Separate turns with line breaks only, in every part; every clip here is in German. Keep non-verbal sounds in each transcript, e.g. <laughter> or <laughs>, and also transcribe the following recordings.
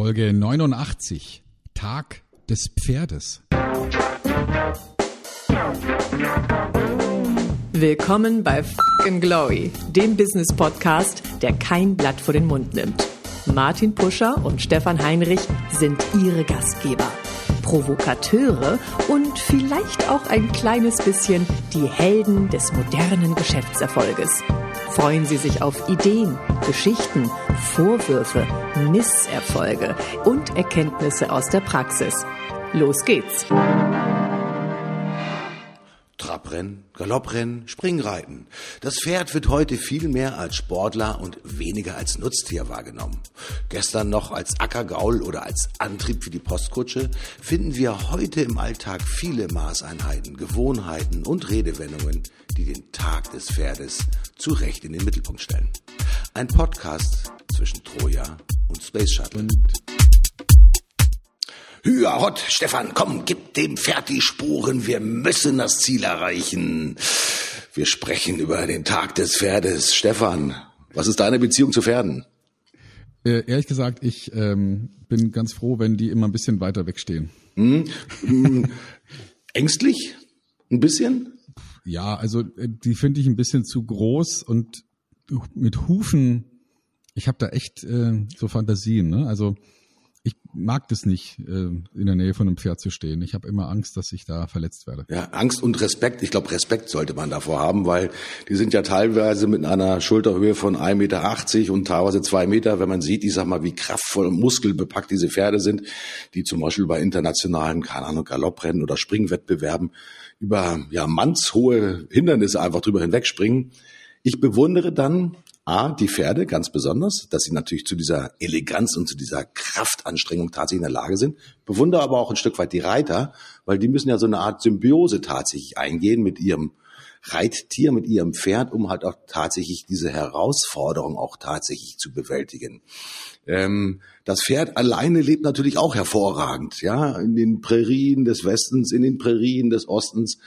Folge 89, Tag des Pferdes.
Willkommen bei Fucking Glory, dem Business Podcast, der kein Blatt vor den Mund nimmt. Martin Puscher und Stefan Heinrich sind ihre Gastgeber. Provokateure und vielleicht auch ein kleines bisschen die Helden des modernen Geschäftserfolges. Freuen Sie sich auf Ideen, Geschichten, Vorwürfe, Misserfolge und Erkenntnisse aus der Praxis. Los geht's!
Trabrennen, Galopprennen, Springreiten. Das Pferd wird heute viel mehr als Sportler und weniger als Nutztier wahrgenommen. Gestern noch als Ackergaul oder als Antrieb für die Postkutsche finden wir heute im Alltag viele Maßeinheiten, Gewohnheiten und Redewendungen, die den Tag des Pferdes zu Recht in den Mittelpunkt stellen. Ein Podcast zwischen Troja und Space Shuttle. Und Hüa, Hot, Stefan, komm, gib dem Pferd die Spuren, wir müssen das Ziel erreichen. Wir sprechen über den Tag des Pferdes. Stefan, was ist deine Beziehung zu Pferden?
Äh, ehrlich gesagt, ich ähm, bin ganz froh, wenn die immer ein bisschen weiter wegstehen.
Hm? hm ängstlich? Ein bisschen?
Ja, also äh, die finde ich ein bisschen zu groß und mit Hufen, ich habe da echt äh, so Fantasien. Ne? Also ich mag das nicht, äh, in der Nähe von einem Pferd zu stehen. Ich habe immer Angst, dass ich da verletzt werde.
Ja, Angst und Respekt. Ich glaube, Respekt sollte man davor haben, weil die sind ja teilweise mit einer Schulterhöhe von 1,80 Meter und teilweise zwei Meter. Wenn man sieht, ich sag mal, wie kraftvoll und muskelbepackt diese Pferde sind, die zum Beispiel bei internationalen, keine Ahnung, Galopprennen oder Springwettbewerben über ja mannshohe Hindernisse einfach drüber hinwegspringen. Ich bewundere dann A, die Pferde ganz besonders, dass sie natürlich zu dieser Eleganz und zu dieser Kraftanstrengung tatsächlich in der Lage sind. Bewundere aber auch ein Stück weit die Reiter, weil die müssen ja so eine Art Symbiose tatsächlich eingehen mit ihrem Reittier, mit ihrem Pferd, um halt auch tatsächlich diese Herausforderung auch tatsächlich zu bewältigen. Ähm, das Pferd alleine lebt natürlich auch hervorragend, ja, in den Prärien des Westens, in den Prärien des Ostens.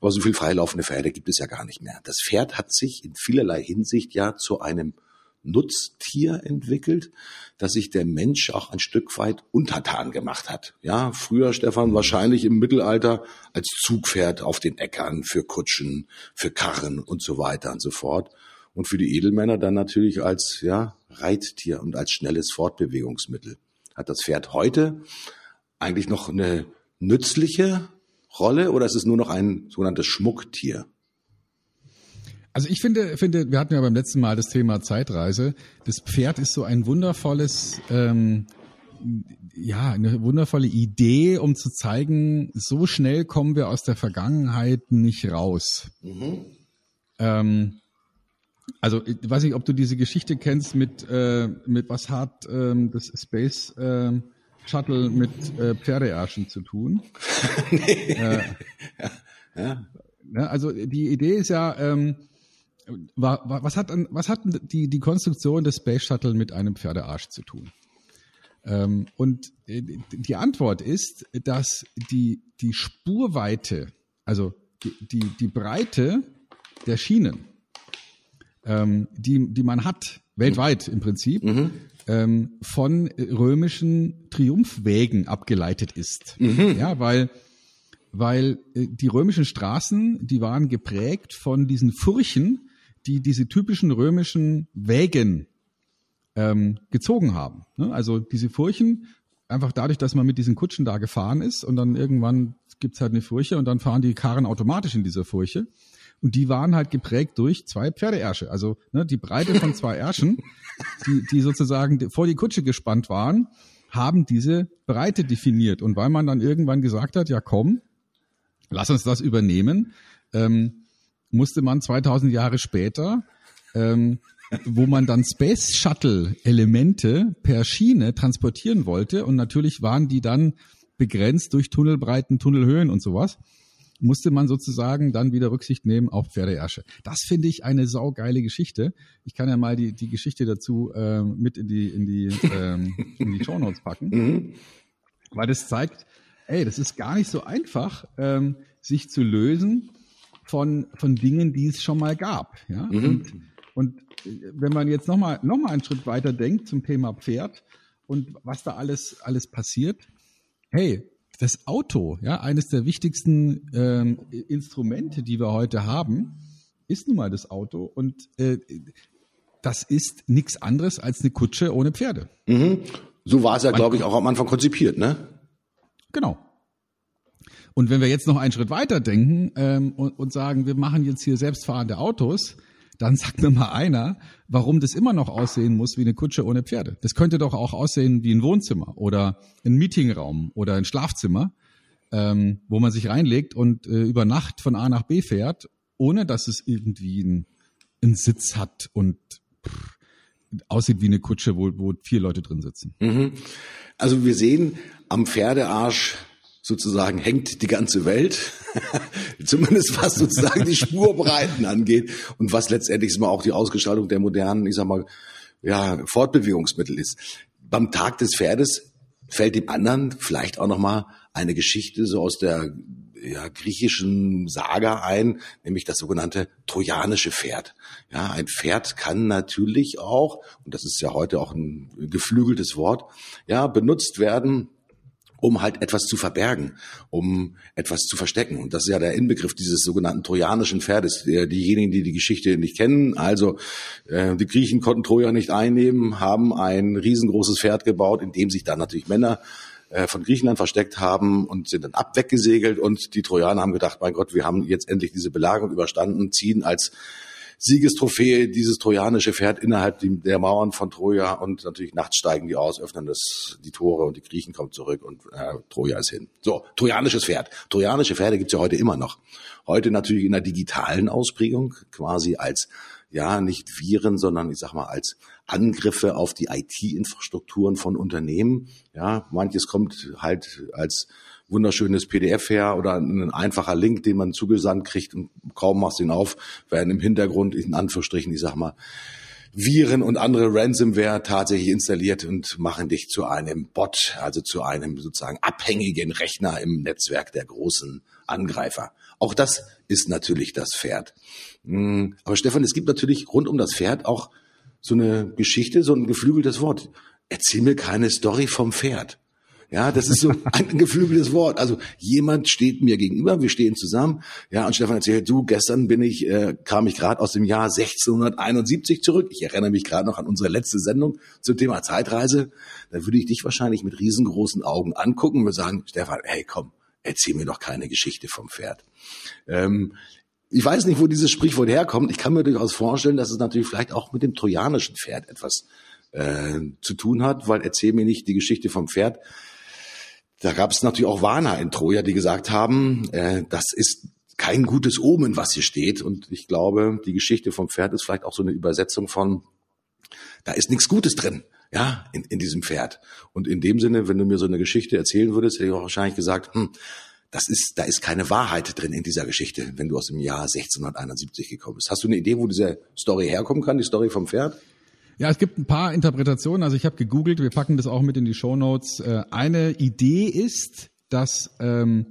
Aber so viel freilaufende Pferde gibt es ja gar nicht mehr. Das Pferd hat sich in vielerlei Hinsicht ja zu einem Nutztier entwickelt, dass sich der Mensch auch ein Stück weit untertan gemacht hat. Ja, früher, Stefan, wahrscheinlich im Mittelalter als Zugpferd auf den Äckern für Kutschen, für Karren und so weiter und so fort. Und für die Edelmänner dann natürlich als, ja, Reittier und als schnelles Fortbewegungsmittel. Hat das Pferd heute eigentlich noch eine nützliche Rolle oder ist es nur noch ein sogenanntes Schmucktier?
Also ich finde, finde, wir hatten ja beim letzten Mal das Thema Zeitreise. Das Pferd ist so ein wundervolles, ähm, ja, eine wundervolle Idee, um zu zeigen, so schnell kommen wir aus der Vergangenheit nicht raus. Mhm. Ähm, also ich weiß nicht, ob du diese Geschichte kennst mit, äh, mit was hat ähm, das Space ähm, Shuttle mit äh, Pferdeärschen zu tun. <laughs> nee. äh, ja. ja. Ne, also die Idee ist ja, ähm, was hat, was hat die, die Konstruktion des Space Shuttle mit einem Pferdearsch zu tun? Ähm, und äh, die Antwort ist, dass die, die Spurweite, also die, die, die Breite der Schienen, ähm, die, die man hat, weltweit im Prinzip, mhm ähm, von römischen Triumphwägen abgeleitet ist. Mhm. Ja, weil weil äh, die römischen Straßen, die waren geprägt von diesen Furchen, die diese typischen römischen Wägen ähm, gezogen haben. Ne? Also diese Furchen, einfach dadurch, dass man mit diesen Kutschen da gefahren ist und dann irgendwann gibt's halt eine Furche und dann fahren die Karren automatisch in dieser Furche. Und die waren halt geprägt durch zwei Pferdeärsche. Also ne, die Breite von zwei <laughs> Ärschen, die, die sozusagen vor die Kutsche gespannt waren, haben diese Breite definiert. Und weil man dann irgendwann gesagt hat, ja komm, lass uns das übernehmen, ähm, musste man 2000 Jahre später, ähm, wo man dann Space Shuttle Elemente per Schiene transportieren wollte und natürlich waren die dann begrenzt durch Tunnelbreiten, Tunnelhöhen und sowas musste man sozusagen dann wieder Rücksicht nehmen auf Pferdeärsche. Das finde ich eine saugeile Geschichte. Ich kann ja mal die, die Geschichte dazu äh, mit in die, in die, ähm, in die Show Notes packen. <laughs> Mhm. Weil das zeigt, ey, das ist gar nicht so einfach, ähm, sich zu lösen von, von Dingen, die es schon mal gab. Ja? Mhm. Und, und wenn man jetzt nochmal noch mal einen Schritt weiter denkt zum Thema Pferd, und was da alles, alles passiert. Hey, das Auto, ja, eines der wichtigsten ähm, Instrumente, die wir heute haben, ist nun mal das Auto und äh, das ist nichts anderes als eine Kutsche ohne Pferde.
Mhm. So war es ja, glaube ich, auch am Anfang konzipiert, ne?
Genau. Und wenn wir jetzt noch einen Schritt weiter denken ähm, und, und sagen, wir machen jetzt hier selbstfahrende Autos, dann sagt mir mal einer, warum das immer noch aussehen muss wie eine Kutsche ohne Pferde. Das könnte doch auch aussehen wie ein Wohnzimmer oder ein Meetingraum oder ein Schlafzimmer, ähm, wo man sich reinlegt und äh, über Nacht von A nach B fährt, ohne dass es irgendwie einen, einen Sitz hat und pff, aussieht wie eine Kutsche, wo, wo vier Leute drin sitzen.
Mhm. Also wir sehen am Pferdearsch sozusagen hängt die ganze Welt, <laughs> zumindest was sozusagen die Spurbreiten angeht und was letztendlich mal auch die Ausgestaltung der modernen, ich sag mal, ja, Fortbewegungsmittel ist. Beim Tag des Pferdes fällt dem anderen vielleicht auch noch mal eine Geschichte so aus der ja, griechischen Saga ein, nämlich das sogenannte trojanische Pferd. Ja, ein Pferd kann natürlich auch, und das ist ja heute auch ein geflügeltes Wort, ja, benutzt werden, um halt etwas zu verbergen, um etwas zu verstecken. Und das ist ja der Inbegriff dieses sogenannten trojanischen Pferdes. Diejenigen, die die Geschichte nicht kennen, also äh, die Griechen konnten Troja nicht einnehmen, haben ein riesengroßes Pferd gebaut, in dem sich dann natürlich Männer äh, von Griechenland versteckt haben und sind dann abweggesegelt und die Trojaner haben gedacht, mein Gott, wir haben jetzt endlich diese Belagerung überstanden, ziehen als Siegestrophäe dieses trojanische Pferd innerhalb der Mauern von Troja und natürlich nachts steigen die aus, öffnen das, die Tore und die Griechen kommen zurück und äh, Troja ist hin. So, trojanisches Pferd. Trojanische Pferde gibt's ja heute immer noch. Heute natürlich in der digitalen Ausprägung, quasi als ja, nicht Viren, sondern ich sag mal als Angriffe auf die IT-Infrastrukturen von Unternehmen. Ja, manches kommt halt als wunderschönes PDF her oder ein einfacher Link, den man zugesandt kriegt und kaum machst ihn auf, werden im Hintergrund in Anführungsstrichen, ich sag mal, Viren und andere Ransomware tatsächlich installiert und machen dich zu einem Bot, also zu einem sozusagen abhängigen Rechner im Netzwerk der großen Angreifer. Auch das ist natürlich das Pferd. Hm, aber Stefan, es gibt natürlich rund um das Pferd auch so eine Geschichte, so ein geflügeltes Wort. Erzähl mir keine Story vom Pferd. Ja, das ist so ein <laughs> geflügeltes Wort. Also jemand steht mir gegenüber, wir stehen zusammen. Ja, und Stefan erzählt, du, gestern bin ich, äh, kam ich gerade aus dem Jahr 1671 zurück. Ich erinnere mich gerade noch an unsere letzte Sendung zum Thema Zeitreise. Da würde ich dich wahrscheinlich mit riesengroßen Augen angucken und sagen, Stefan, hey, komm, erzähl mir doch keine Geschichte vom Pferd. Ähm, ich weiß nicht, wo dieses Sprichwort herkommt. Ich kann mir durchaus vorstellen, dass es natürlich vielleicht auch mit dem trojanischen Pferd etwas äh, zu tun hat, weil erzähl mir nicht die Geschichte vom Pferd. Da gab es natürlich auch Warner in Troja, die gesagt haben, äh, das ist kein gutes Omen, was hier steht. Und ich glaube, die Geschichte vom Pferd ist vielleicht auch so eine Übersetzung von, da ist nichts Gutes drin, ja, in, in diesem Pferd. Und in dem Sinne, wenn du mir so eine Geschichte erzählen würdest, hätte ich auch wahrscheinlich gesagt, hm, das ist, da ist keine Wahrheit drin in dieser Geschichte, wenn du aus dem Jahr 1671 gekommen bist. Hast du eine Idee, wo diese Story herkommen kann, die Story vom Pferd?
Ja, es gibt ein paar Interpretationen. Also ich habe gegoogelt, wir packen das auch mit in die Show Notes. Äh, eine Idee ist, dass ähm,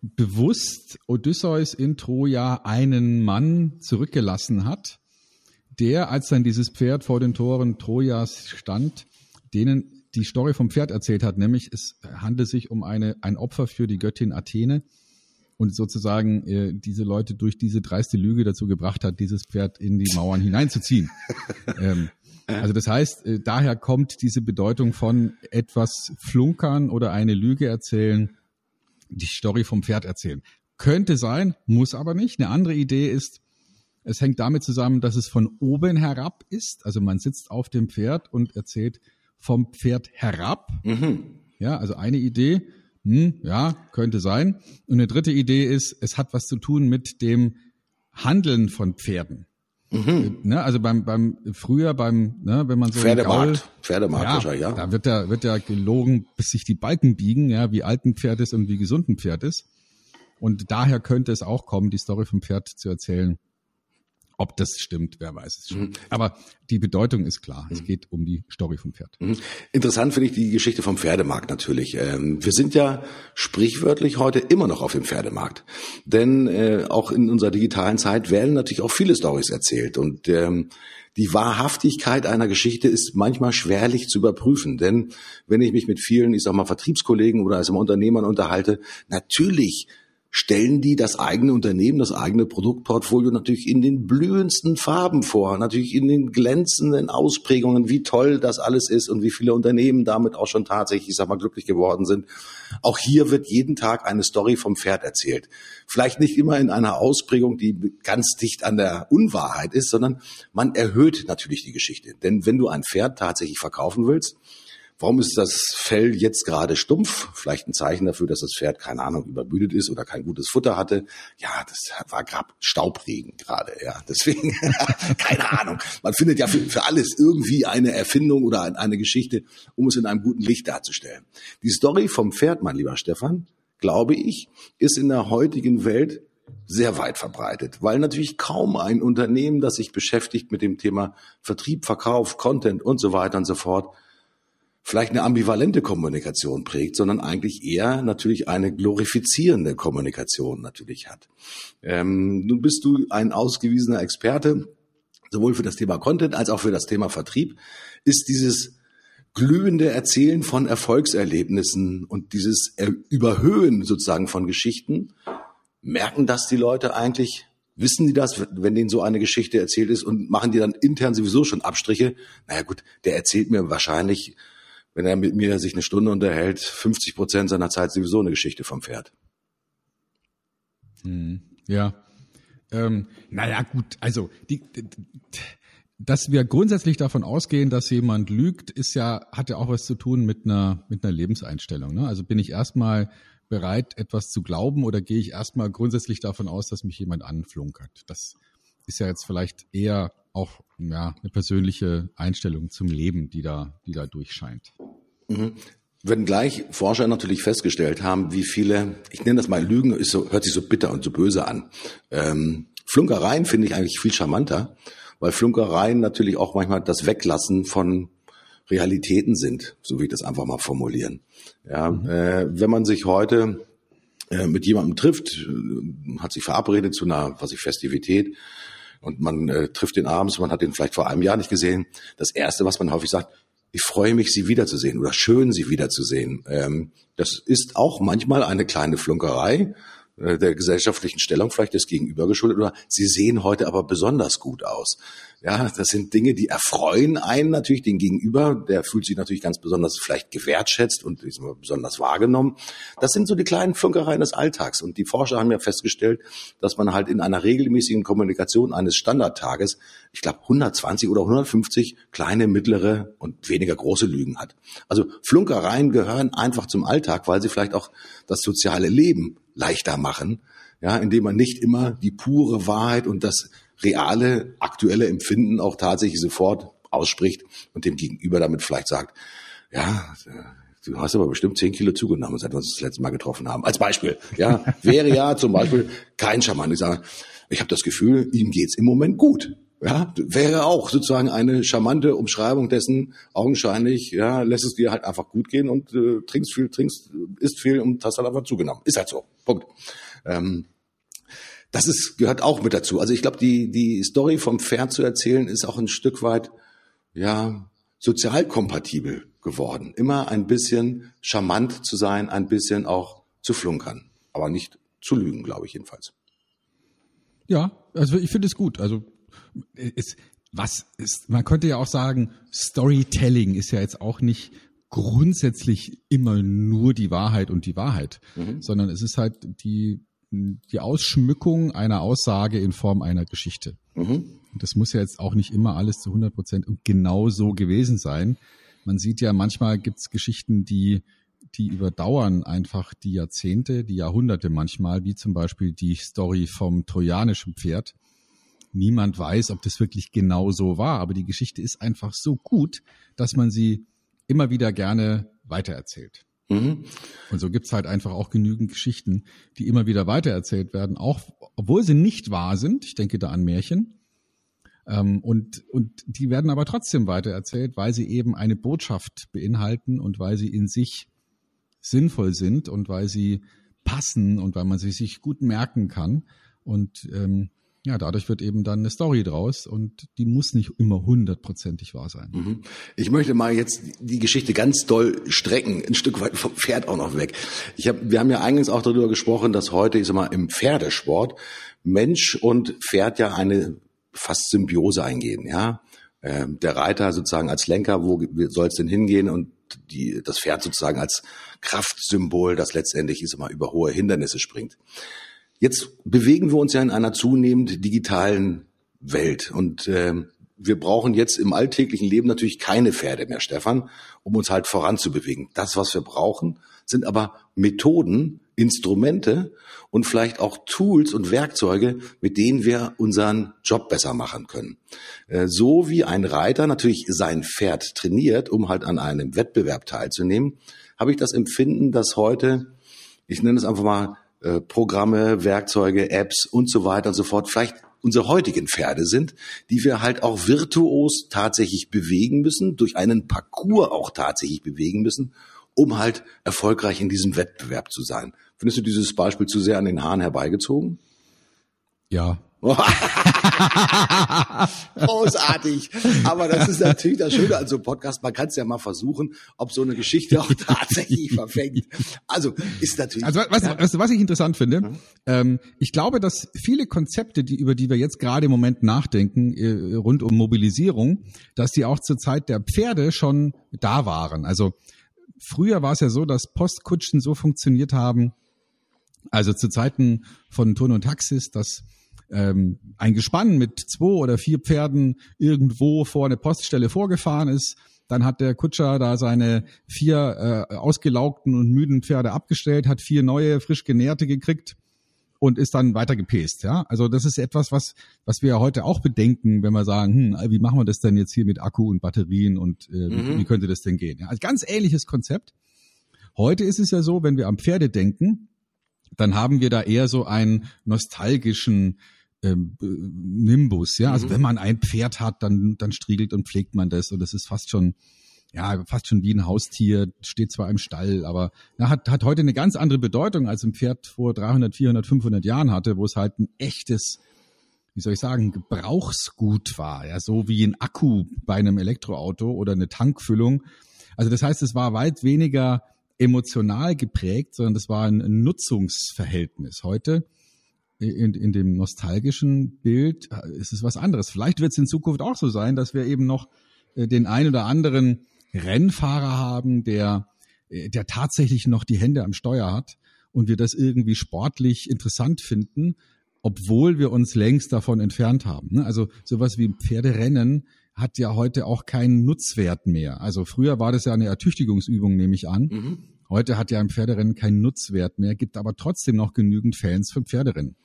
bewusst Odysseus in Troja einen Mann zurückgelassen hat, der, als dann dieses Pferd vor den Toren Trojas stand, denen die Story vom Pferd erzählt hat, nämlich es handelt sich um eine, ein Opfer für die Göttin Athene und sozusagen äh, diese Leute durch diese dreiste Lüge dazu gebracht hat, dieses Pferd in die Mauern hineinzuziehen. <laughs> ähm, also das heißt, äh, daher kommt diese Bedeutung von etwas flunkern oder eine Lüge erzählen, die Story vom Pferd erzählen. Könnte sein, muss aber nicht. Eine andere Idee ist, es hängt damit zusammen, dass es von oben herab ist. Also man sitzt auf dem Pferd und erzählt vom Pferd herab. Mhm. Ja, also eine Idee. Hm, ja, könnte sein. Und eine dritte Idee ist, es hat was zu tun mit dem Handeln von Pferden. Mhm. Ne, also beim, beim früher beim, ne, wenn man so
Pferdemarkt, Gaul, Pferdemarkt
ja, wahrscheinlich, ja. Da wird ja, wird ja gelogen, bis sich die Balken biegen, ja, wie alt ein Pferd ist und wie gesund ein Pferd ist. Und daher könnte es auch kommen, die Story vom Pferd zu erzählen. Ob das stimmt, wer weiß es schon. Mhm. Aber die Bedeutung ist klar. Es mhm. geht um die Story vom Pferd.
Mhm. Interessant finde ich die Geschichte vom Pferdemarkt natürlich. Ähm, wir sind ja sprichwörtlich heute immer noch auf dem Pferdemarkt. Denn äh, auch in unserer digitalen Zeit werden natürlich auch viele Stories erzählt. Und ähm, die Wahrhaftigkeit einer Geschichte ist manchmal schwerlich zu überprüfen. Denn wenn ich mich mit vielen, ich sag mal, Vertriebskollegen oder als Unternehmern unterhalte, natürlich stellen die das eigene Unternehmen, das eigene Produktportfolio natürlich in den blühendsten Farben vor, natürlich in den glänzenden Ausprägungen, wie toll das alles ist und wie viele Unternehmen damit auch schon tatsächlich, ich sag mal, glücklich geworden sind. Auch hier wird jeden Tag eine Story vom Pferd erzählt. Vielleicht nicht immer in einer Ausprägung, die ganz dicht an der Unwahrheit ist, sondern man erhöht natürlich die Geschichte. Denn wenn du ein Pferd tatsächlich verkaufen willst, Warum ist das Fell jetzt gerade stumpf? Vielleicht ein Zeichen dafür, dass das Pferd, keine Ahnung, übermüdet ist oder kein gutes Futter hatte. Ja, das war gerade Staubregen gerade, ja. <laughs> Deswegen, keine Ahnung. Man findet ja für, für alles irgendwie eine Erfindung oder eine Geschichte, um es in einem guten Licht darzustellen. Die Story vom Pferd, mein lieber Stefan, glaube ich, ist in der heutigen Welt sehr weit verbreitet, weil natürlich kaum ein Unternehmen, das sich beschäftigt mit dem Thema Vertrieb, Verkauf, Content und so weiter und so fort, vielleicht eine ambivalente Kommunikation prägt, sondern eigentlich eher natürlich eine glorifizierende Kommunikation natürlich hat. Ähm, nun bist du ein ausgewiesener Experte, sowohl für das Thema Content als auch für das Thema Vertrieb. Ist dieses glühende Erzählen von Erfolgserlebnissen und dieses Überhöhen sozusagen von Geschichten, merken das die Leute eigentlich? Wissen die das, wenn denen so eine Geschichte erzählt ist und machen die dann intern sowieso schon Abstriche? Naja gut, der erzählt mir wahrscheinlich wenn er mit mir sich eine Stunde unterhält, 50 Prozent seiner Zeit sowieso eine Geschichte vom Pferd.
Hm, ja. Ähm, naja, gut, also die, die, dass wir grundsätzlich davon ausgehen, dass jemand lügt, ist ja, hat ja auch was zu tun mit einer, mit einer Lebenseinstellung. Ne? Also bin ich erstmal bereit, etwas zu glauben oder gehe ich erstmal grundsätzlich davon aus, dass mich jemand anflunkert? Das ist ja jetzt vielleicht eher auch ja, eine persönliche Einstellung zum Leben, die da, die da durchscheint.
Mhm. Wenn gleich Forscher natürlich festgestellt haben, wie viele, ich nenne das mal Lügen, ist so, hört sich so bitter und so böse an. Ähm, Flunkereien finde ich eigentlich viel charmanter, weil Flunkereien natürlich auch manchmal das Weglassen von Realitäten sind, so wie ich das einfach mal formulieren. Ja, mhm. äh, wenn man sich heute äh, mit jemandem trifft, äh, hat sich verabredet zu einer, was ich Festivität, und man äh, trifft ihn abends, man hat ihn vielleicht vor einem Jahr nicht gesehen. Das Erste, was man häufig sagt, ich freue mich, Sie wiederzusehen oder schön, Sie wiederzusehen. Ähm, das ist auch manchmal eine kleine Flunkerei, äh, der gesellschaftlichen Stellung vielleicht des Gegenüber geschuldet oder sie sehen heute aber besonders gut aus. Ja, das sind Dinge, die erfreuen einen natürlich den Gegenüber. Der fühlt sich natürlich ganz besonders vielleicht gewertschätzt und besonders wahrgenommen. Das sind so die kleinen Flunkereien des Alltags. Und die Forscher haben ja festgestellt, dass man halt in einer regelmäßigen Kommunikation eines Standardtages, ich glaube 120 oder 150 kleine, mittlere und weniger große Lügen hat. Also Flunkereien gehören einfach zum Alltag, weil sie vielleicht auch das soziale Leben leichter machen, ja, indem man nicht immer die pure Wahrheit und das reale, aktuelle Empfinden auch tatsächlich sofort ausspricht und dem Gegenüber damit vielleicht sagt, ja, du hast aber bestimmt zehn Kilo zugenommen, seit wir uns das letzte Mal getroffen haben. Als Beispiel, ja, <laughs> wäre ja zum Beispiel kein Schaman. Ich sage, ich habe das Gefühl, ihm geht's im Moment gut. Ja, wäre auch sozusagen eine charmante Umschreibung dessen, augenscheinlich, ja, lässt es dir halt einfach gut gehen und äh, trinkst viel, trinkst, isst viel und hast halt einfach zugenommen. Ist halt so. Punkt. Ähm, das ist, gehört auch mit dazu. Also ich glaube, die, die Story vom Pferd zu erzählen, ist auch ein Stück weit, ja, sozial kompatibel geworden. Immer ein bisschen charmant zu sein, ein bisschen auch zu flunkern. Aber nicht zu lügen, glaube ich jedenfalls.
Ja, also ich finde es gut. Also ist, was ist, man könnte ja auch sagen, Storytelling ist ja jetzt auch nicht grundsätzlich immer nur die Wahrheit und die Wahrheit, mhm. sondern es ist halt die, die Ausschmückung einer Aussage in Form einer Geschichte. Mhm. Das muss ja jetzt auch nicht immer alles zu 100 Prozent und genau so gewesen sein. Man sieht ja, manchmal gibt's Geschichten, die, die überdauern einfach die Jahrzehnte, die Jahrhunderte manchmal, wie zum Beispiel die Story vom trojanischen Pferd niemand weiß, ob das wirklich genau so war, aber die Geschichte ist einfach so gut, dass man sie immer wieder gerne weitererzählt. Mhm. Und so gibt's halt einfach auch genügend Geschichten, die immer wieder weitererzählt werden, auch obwohl sie nicht wahr sind. Ich denke da an Märchen. Ähm, und, und die werden aber trotzdem weitererzählt, weil sie eben eine Botschaft beinhalten und weil sie in sich sinnvoll sind und weil sie passen und weil man sie sich gut merken kann. Und ähm, ja, dadurch wird eben dann eine Story draus und die muss nicht immer hundertprozentig wahr sein. Mhm.
Ich möchte mal jetzt die Geschichte ganz doll strecken, ein Stück weit vom Pferd auch noch weg. Ich hab, wir haben ja eingangs auch darüber gesprochen, dass heute, ich sag mal, im Pferdesport Mensch und Pferd ja eine fast Symbiose eingehen, ja. Ähm, der Reiter sozusagen als Lenker, wo soll es denn hingehen und die, das Pferd sozusagen als Kraftsymbol, das letztendlich ist immer über hohe Hindernisse springt. Jetzt bewegen wir uns ja in einer zunehmend digitalen Welt und äh, wir brauchen jetzt im alltäglichen Leben natürlich keine Pferde mehr, Stefan, um uns halt voranzubewegen. Das, was wir brauchen, sind aber Methoden, Instrumente und vielleicht auch Tools und Werkzeuge, mit denen wir unseren Job besser machen können. Äh, so wie ein Reiter natürlich sein Pferd trainiert, um halt an einem Wettbewerb teilzunehmen, habe ich das Empfinden, dass heute, ich nenne es einfach mal äh, Programme, Werkzeuge, Apps und so weiter und so fort, vielleicht unsere heutigen Pferde sind, die wir halt auch virtuos tatsächlich bewegen müssen, durch einen Parcours auch tatsächlich bewegen müssen, um halt erfolgreich in diesem Wettbewerb zu sein. Findest du dieses Beispiel zu sehr an den Haaren herbeigezogen?
Ja, <laughs> <laughs>
Großartig. Aber das ist natürlich das Schöne an so einem Podcast. Man kann es ja mal versuchen, ob so eine Geschichte auch tatsächlich <laughs> verfängt. Also ist natürlich.
Also was, ja. was, was ich interessant finde, mhm. ähm, ich glaube, dass viele Konzepte, die über die wir jetzt gerade im Moment nachdenken, äh, rund um Mobilisierung, dass die auch zur Zeit der Pferde schon da waren. Also früher war es ja so, dass Postkutschen so funktioniert haben, also zu Zeiten von Ton und Taxis, dass ähm, ein Gespann mit zwei oder vier Pferden irgendwo vor eine Poststelle vorgefahren ist. Dann hat der Kutscher da seine vier äh, ausgelaugten und müden Pferde abgestellt, hat vier neue, frisch genährte gekriegt und ist dann weiter gepest. Ja, also das ist etwas, was was wir heute auch bedenken, wenn wir sagen, hm, wie machen wir das denn jetzt hier mit Akku und Batterien und äh, mhm. wie könnte das denn gehen? Ja, also ganz ähnliches Konzept. Heute ist es ja so, wenn wir am Pferde denken, dann haben wir da eher so einen nostalgischen ähm, Nimbus, ja. Also mhm. wenn man ein Pferd hat, dann, dann striegelt und pflegt man das und das ist fast schon, ja, fast schon wie ein Haustier, steht zwar im Stall, aber na, hat, hat heute eine ganz andere Bedeutung, als ein Pferd vor 300, 400, 500 Jahren hatte, wo es halt ein echtes, wie soll ich sagen, Gebrauchsgut war, ja, so wie ein Akku bei einem Elektroauto oder eine Tankfüllung. Also das heißt, es war weit weniger emotional geprägt, sondern das war ein Nutzungsverhältnis. Heute in, in dem nostalgischen Bild äh, ist es was anderes. Vielleicht wird es in Zukunft auch so sein, dass wir eben noch äh, den ein oder anderen Rennfahrer haben, der, äh, der tatsächlich noch die Hände am Steuer hat und wir das irgendwie sportlich interessant finden, obwohl wir uns längst davon entfernt haben. Ne? Also sowas wie Pferderennen hat ja heute auch keinen Nutzwert mehr. Also früher war das ja eine Ertüchtigungsübung, nehme ich an. Mhm. Heute hat ja ein Pferderennen keinen Nutzwert mehr, gibt aber trotzdem noch genügend Fans für Pferderennen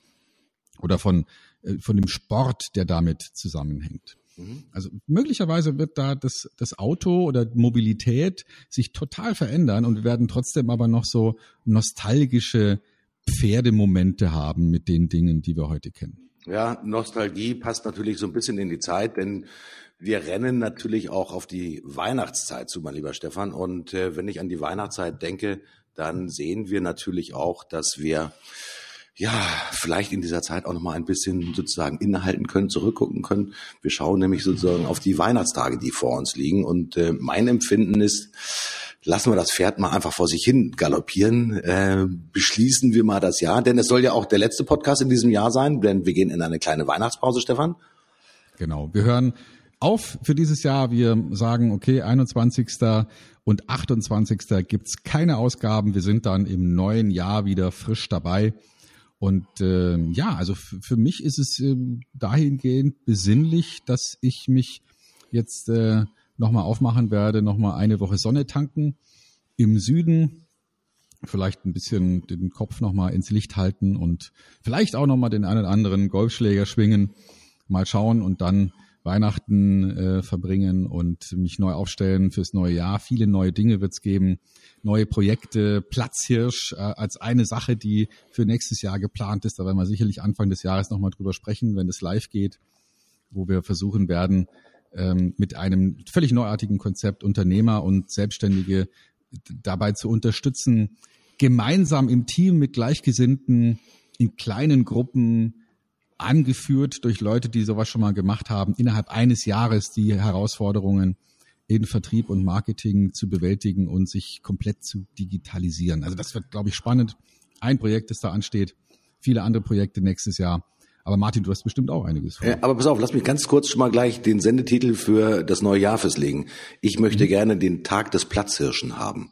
oder von, äh, von dem Sport, der damit zusammenhängt. Mhm. Also möglicherweise wird da das, das Auto oder Mobilität sich total verändern und wir werden trotzdem aber noch so nostalgische Pferdemomente haben mit den Dingen, die wir heute kennen.
Ja, Nostalgie passt natürlich so ein bisschen in die Zeit, denn wir rennen natürlich auch auf die Weihnachtszeit zu, mein lieber Stefan. Und äh, wenn ich an die Weihnachtszeit denke, dann sehen wir natürlich auch, dass wir ja, vielleicht in dieser Zeit auch noch mal ein bisschen sozusagen innehalten können, zurückgucken können. Wir schauen nämlich sozusagen auf die Weihnachtstage, die vor uns liegen. Und äh, mein Empfinden ist, lassen wir das Pferd mal einfach vor sich hin galoppieren, äh, beschließen wir mal das Jahr, denn es soll ja auch der letzte Podcast in diesem Jahr sein, denn wir gehen in eine kleine Weihnachtspause, Stefan.
Genau, wir hören auf für dieses Jahr. Wir sagen, okay, 21. und 28. gibt's keine Ausgaben. Wir sind dann im neuen Jahr wieder frisch dabei. Und äh, ja, also für mich ist es äh, dahingehend besinnlich, dass ich mich jetzt äh, nochmal aufmachen werde, nochmal eine Woche Sonne tanken im Süden, vielleicht ein bisschen den Kopf nochmal ins Licht halten und vielleicht auch nochmal den einen oder anderen Golfschläger schwingen, mal schauen und dann Weihnachten äh, verbringen und mich neu aufstellen fürs neue Jahr. Viele neue Dinge wird es geben, neue Projekte, Platzhirsch äh, als eine Sache, die für nächstes Jahr geplant ist. Da werden wir sicherlich Anfang des Jahres nochmal drüber sprechen, wenn es live geht. wo wir versuchen werden, ähm, mit einem völlig neuartigen Konzept Unternehmer und Selbstständige dabei zu unterstützen, gemeinsam im Team mit Gleichgesinnten in kleinen Gruppen angeführt durch Leute, die sowas schon mal gemacht haben, innerhalb eines Jahres die Herausforderungen in Vertrieb und Marketing zu bewältigen und sich komplett zu digitalisieren. Also das wird, glaube ich, spannend. Ein Projekt, das da ansteht, viele andere Projekte nächstes Jahr. Aber Martin, du hast bestimmt auch einiges
vor. Ja, aber pass auf, lass mich ganz kurz schon mal gleich den Sendetitel für das neue Jahr festlegen. Ich möchte mhm. gerne den Tag des Platzhirschen haben.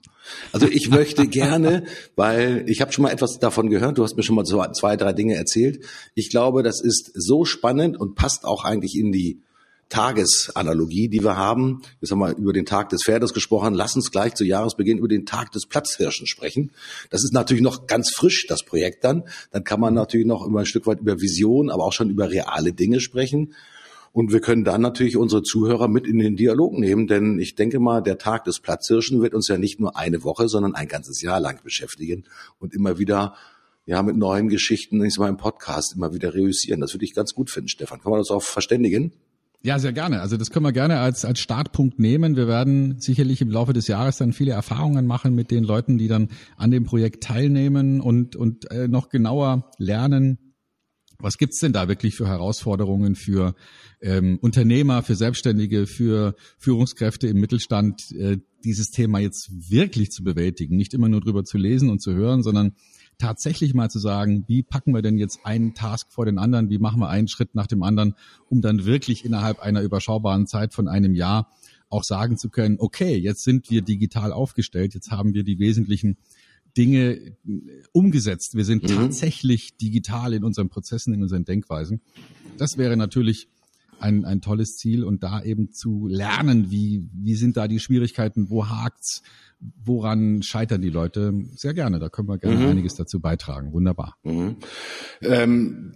Also ich möchte <laughs> gerne, weil ich habe schon mal etwas davon gehört, du hast mir schon mal zwei, drei Dinge erzählt. Ich glaube, das ist so spannend und passt auch eigentlich in die Tagesanalogie, die wir haben. Jetzt haben wir über den Tag des Pferdes gesprochen. Lass uns gleich zu Jahresbeginn über den Tag des Platzhirschen sprechen. Das ist natürlich noch ganz frisch, das Projekt dann. Dann kann man natürlich noch über ein Stück weit über Vision, aber auch schon über reale Dinge sprechen. Und wir können dann natürlich unsere Zuhörer mit in den Dialog nehmen, denn ich denke mal, der Tag des Platzhirschen wird uns ja nicht nur eine Woche, sondern ein ganzes Jahr lang beschäftigen und immer wieder ja, mit neuen Geschichten, ich sag mal im Podcast immer wieder reüssieren. Das würde ich ganz gut finden, Stefan. Kann man das auch verständigen?
Ja, sehr gerne. Also das können wir gerne als, als Startpunkt nehmen. Wir werden sicherlich im Laufe des Jahres dann viele Erfahrungen machen mit den Leuten, die dann an dem Projekt teilnehmen und, und äh, noch genauer lernen, was gibt's denn da wirklich für Herausforderungen für ähm, Unternehmer, für Selbstständige, für Führungskräfte im Mittelstand, äh, dieses Thema jetzt wirklich zu bewältigen? Nicht immer nur drüber zu lesen und zu hören, sondern tatsächlich mal zu sagen, wie packen wir denn jetzt einen Task vor den anderen, wie machen wir einen Schritt nach dem anderen, um dann wirklich innerhalb einer überschaubaren Zeit von einem Jahr auch sagen zu können, okay, jetzt sind wir digital aufgestellt, jetzt haben wir die wesentlichen Dinge umgesetzt. Wir sind mhm. tatsächlich digital in unseren Prozessen, in unseren Denkweisen. Das wäre natürlich ein, ein tolles Ziel und da eben zu lernen, wie, wie sind da die Schwierigkeiten, wo hakt's, woran scheitern die Leute? Sehr gerne, da können wir gerne mhm. einiges dazu beitragen. Wunderbar. Mhm.
Ähm,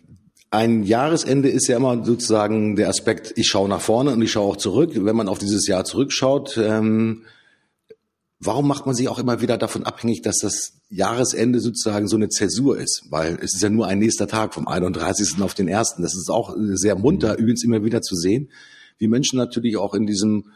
ein Jahresende ist ja immer sozusagen der Aspekt, ich schaue nach vorne und ich schaue auch zurück. Wenn man auf dieses Jahr zurückschaut, ähm, warum macht man sich auch immer wieder davon abhängig, dass das Jahresende sozusagen so eine Zäsur ist? Weil es ist ja nur ein nächster Tag vom 31. auf den 1. Das ist auch sehr munter, übrigens immer wieder zu sehen, wie Menschen natürlich auch in diesem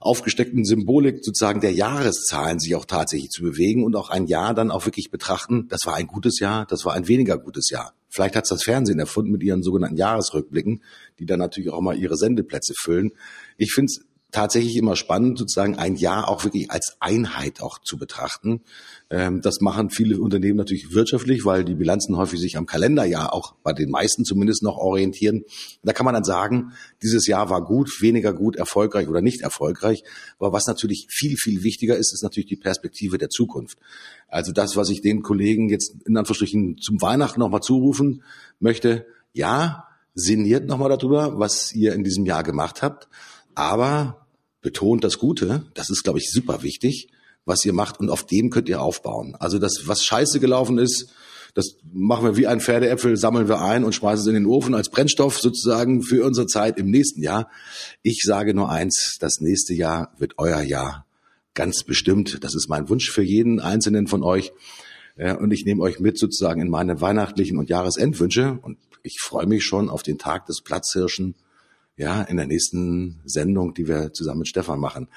aufgesteckten Symbolik sozusagen der Jahreszahlen sich auch tatsächlich zu bewegen und auch ein Jahr dann auch wirklich betrachten, das war ein gutes Jahr, das war ein weniger gutes Jahr. Vielleicht hat es das Fernsehen erfunden mit ihren sogenannten Jahresrückblicken, die dann natürlich auch mal ihre Sendeplätze füllen. Ich finde es tatsächlich immer spannend, sozusagen ein Jahr auch wirklich als Einheit auch zu betrachten. Ähm, das machen viele Unternehmen natürlich wirtschaftlich, weil die Bilanzen häufig sich am Kalenderjahr auch bei den meisten zumindest noch orientieren. Da kann man dann sagen, dieses Jahr war gut, weniger gut, erfolgreich oder nicht erfolgreich. Aber was natürlich viel, viel wichtiger ist, ist natürlich die Perspektive der Zukunft. Also das, was ich den Kollegen jetzt in Anführungsstrichen zum Weihnachten nochmal zurufen möchte, ja, sinniert nochmal darüber, was ihr in diesem Jahr gemacht habt. Aber betont das Gute. Das ist, glaube ich, super wichtig, was ihr macht. Und auf dem könnt ihr aufbauen. Also das, was scheiße gelaufen ist, das machen wir wie ein Pferdeäpfel, sammeln wir ein und schmeißen es in den Ofen als Brennstoff sozusagen für unsere Zeit im nächsten Jahr. Ich sage nur eins, das nächste Jahr wird euer Jahr. Ganz bestimmt. Das ist mein Wunsch für jeden einzelnen von euch. Ja, und ich nehme euch mit sozusagen in meine weihnachtlichen und Jahresendwünsche. Und ich freue mich schon auf den Tag des Platzhirschen ja, in der nächsten Sendung, die wir zusammen mit Stefan machen.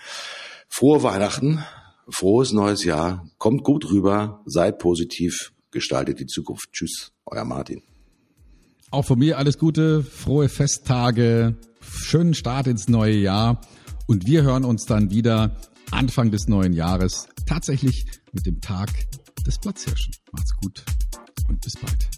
Frohe Weihnachten, frohes neues Jahr, kommt gut rüber, seid positiv, gestaltet die Zukunft. Tschüss, euer Martin.
Auch von mir alles Gute, frohe Festtage, schönen Start ins neue Jahr und wir hören uns dann wieder Anfang des neuen Jahres tatsächlich mit dem Tag des Platzhirschen. Macht's gut und bis bald.